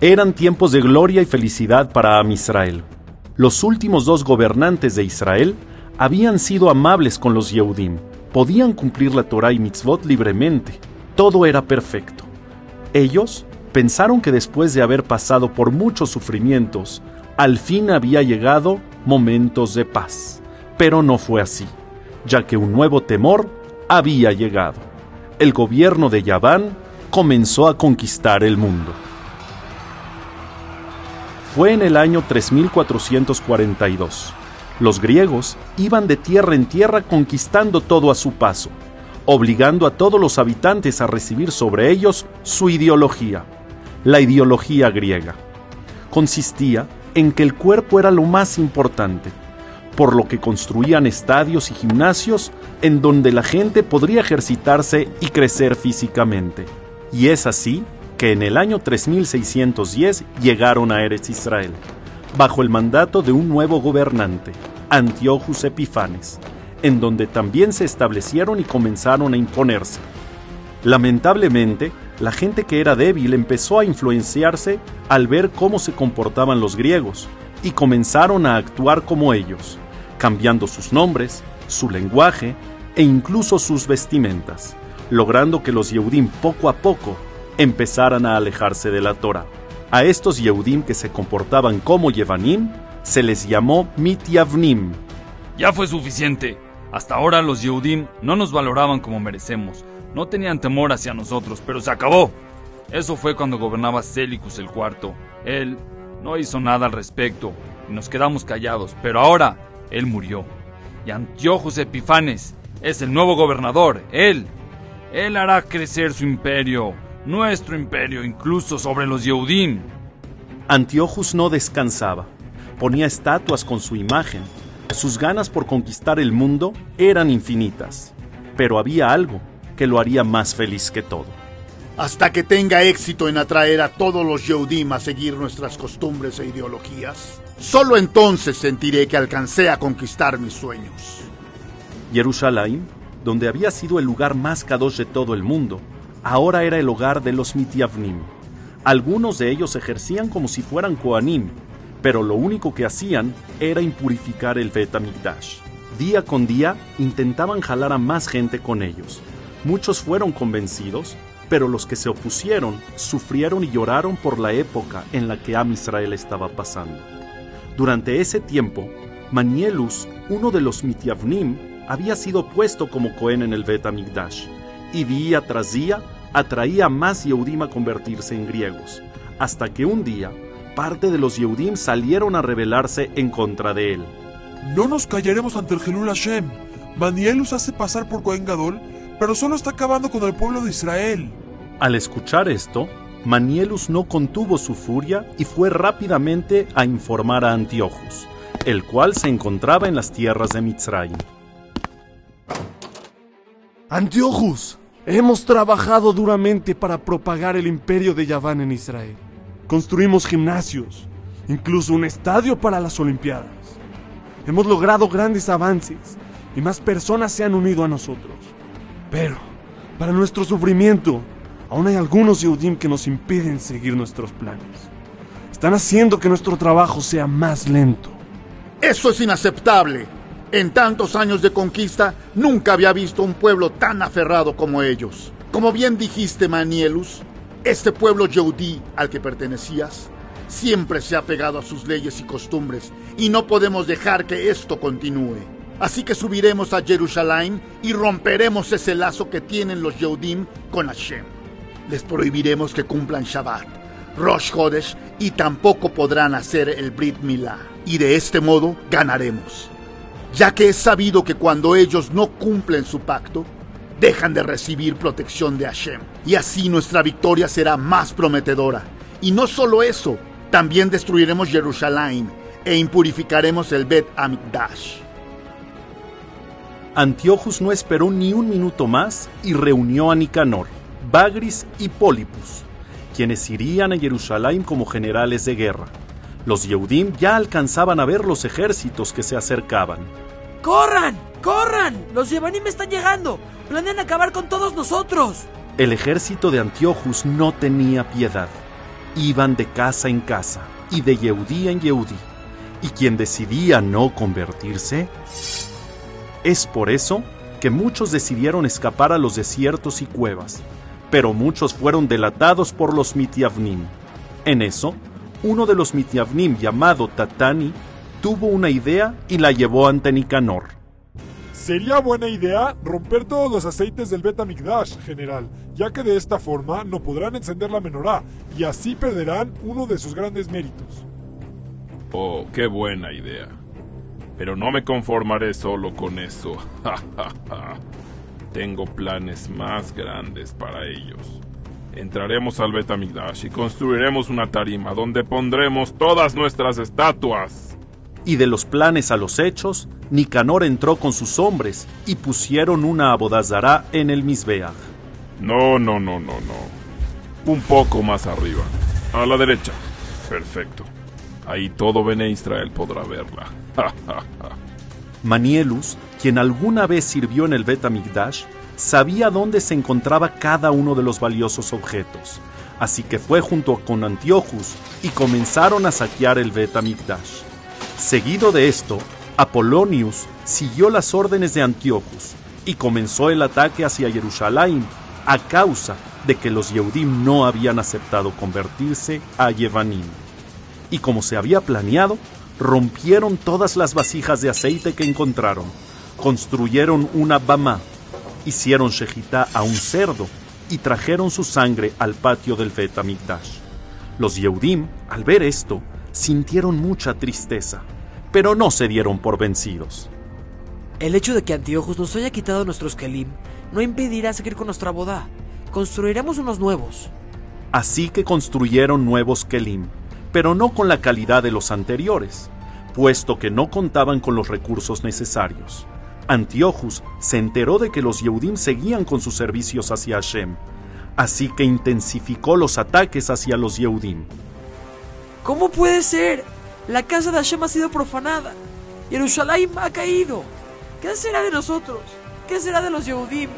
Eran tiempos de gloria y felicidad para Am Israel. Los últimos dos gobernantes de Israel habían sido amables con los Yehudim, podían cumplir la Torah y mitzvot libremente, todo era perfecto. Ellos pensaron que después de haber pasado por muchos sufrimientos, al fin había llegado momentos de paz. Pero no fue así, ya que un nuevo temor había llegado. El gobierno de Yaván comenzó a conquistar el mundo. Fue en el año 3442. Los griegos iban de tierra en tierra conquistando todo a su paso, obligando a todos los habitantes a recibir sobre ellos su ideología, la ideología griega. Consistía en que el cuerpo era lo más importante, por lo que construían estadios y gimnasios en donde la gente podría ejercitarse y crecer físicamente. Y es así que en el año 3610 llegaron a Eretz Israel, bajo el mandato de un nuevo gobernante, Antiochus Epifanes, en donde también se establecieron y comenzaron a imponerse. Lamentablemente, la gente que era débil empezó a influenciarse al ver cómo se comportaban los griegos y comenzaron a actuar como ellos, cambiando sus nombres, su lenguaje e incluso sus vestimentas, logrando que los Yehudim poco a poco empezaran a alejarse de la Torah. A estos Yehudim que se comportaban como Yevanim se les llamó Mityavnim. Ya fue suficiente. Hasta ahora los Yehudim no nos valoraban como merecemos. No tenían temor hacia nosotros, pero se acabó. Eso fue cuando gobernaba Celicus el cuarto. Él no hizo nada al respecto y nos quedamos callados, pero ahora él murió. Y Antiochus Epifanes es el nuevo gobernador. Él, él hará crecer su imperio, nuestro imperio, incluso sobre los Yehudim. Antiochus no descansaba. Ponía estatuas con su imagen. Sus ganas por conquistar el mundo eran infinitas. Pero había algo que lo haría más feliz que todo. Hasta que tenga éxito en atraer a todos los Yehudim a seguir nuestras costumbres e ideologías, solo entonces sentiré que alcancé a conquistar mis sueños. Jerusalén, donde había sido el lugar más kadosh de todo el mundo, ahora era el hogar de los Mityavnim. Algunos de ellos ejercían como si fueran Koanim, pero lo único que hacían era impurificar el Bet Día con día intentaban jalar a más gente con ellos. Muchos fueron convencidos, pero los que se opusieron sufrieron y lloraron por la época en la que Am Israel estaba pasando. Durante ese tiempo, Manielus, uno de los Mityavnim, había sido puesto como Cohen en el Bet y día tras día atraía más Yehudim a convertirse en griegos, hasta que un día parte de los Yehudim salieron a rebelarse en contra de él. No nos callaremos ante el Gelul Hashem. Manielus hace pasar por Cohen Gadol, pero solo está acabando con el pueblo de Israel. Al escuchar esto, Manielus no contuvo su furia y fue rápidamente a informar a Antiochus, el cual se encontraba en las tierras de Mitzrayim. Antiochus, hemos trabajado duramente para propagar el imperio de Yaván en Israel. Construimos gimnasios, incluso un estadio para las Olimpiadas. Hemos logrado grandes avances y más personas se han unido a nosotros. Pero, para nuestro sufrimiento, aún hay algunos Yehudim que nos impiden seguir nuestros planes. Están haciendo que nuestro trabajo sea más lento. Eso es inaceptable. En tantos años de conquista, nunca había visto un pueblo tan aferrado como ellos. Como bien dijiste, Manielus, este pueblo Yehudí al que pertenecías siempre se ha pegado a sus leyes y costumbres y no podemos dejar que esto continúe. Así que subiremos a Jerusalén y romperemos ese lazo que tienen los Yehudim con Hashem. Les prohibiremos que cumplan Shabbat, Rosh Hodesh y tampoco podrán hacer el Brit Milah. Y de este modo ganaremos. Ya que es sabido que cuando ellos no cumplen su pacto, dejan de recibir protección de Hashem. Y así nuestra victoria será más prometedora. Y no solo eso, también destruiremos Jerusalén e impurificaremos el Bet Amikdash. Antiochus no esperó ni un minuto más y reunió a Nicanor, Bagris y Pólipus, quienes irían a Jerusalén como generales de guerra. Los Yehudim ya alcanzaban a ver los ejércitos que se acercaban. ¡Corran! ¡Corran! ¡Los Yevanim están llegando! ¡Planean acabar con todos nosotros! El ejército de Antiochus no tenía piedad. iban de casa en casa y de Yehudí en Yehudí. ¿Y quien decidía no convertirse? Es por eso que muchos decidieron escapar a los desiertos y cuevas, pero muchos fueron delatados por los Mitiavnim. En eso, uno de los Mitiavnim llamado Tatani tuvo una idea y la llevó ante Nicanor. Sería buena idea romper todos los aceites del Betamigdash, general, ya que de esta forma no podrán encender la menorá y así perderán uno de sus grandes méritos. Oh, qué buena idea. Pero no me conformaré solo con eso. Tengo planes más grandes para ellos. Entraremos al Betamigdash y construiremos una tarima donde pondremos todas nuestras estatuas. Y de los planes a los hechos, Nicanor entró con sus hombres y pusieron una abodazará en el Misbeach. No, no, no, no, no. Un poco más arriba. A la derecha. Perfecto. Ahí todo Bene Israel podrá verla. Manielus, quien alguna vez sirvió en el Betamigdash, sabía dónde se encontraba cada uno de los valiosos objetos. Así que fue junto con Antiochus y comenzaron a saquear el Betamigdash. Seguido de esto, Apolonius siguió las órdenes de Antiochus y comenzó el ataque hacia Jerusalén a causa de que los Yehudim no habían aceptado convertirse a Yevanim. Y como se había planeado, rompieron todas las vasijas de aceite que encontraron, construyeron una bama, hicieron shejitá a un cerdo y trajeron su sangre al patio del Betamigdash. Los Yehudim, al ver esto, sintieron mucha tristeza, pero no se dieron por vencidos. El hecho de que Antiochus nos haya quitado nuestros kelim no impedirá seguir con nuestra boda. Construiremos unos nuevos. Así que construyeron nuevos kelim, pero no con la calidad de los anteriores, puesto que no contaban con los recursos necesarios. Antiochus se enteró de que los Yehudim seguían con sus servicios hacia Hashem, así que intensificó los ataques hacia los Yehudim. ¿Cómo puede ser? La casa de Hashem ha sido profanada. Jerusalén ha caído. ¿Qué será de nosotros? ¿Qué será de los Yehudim?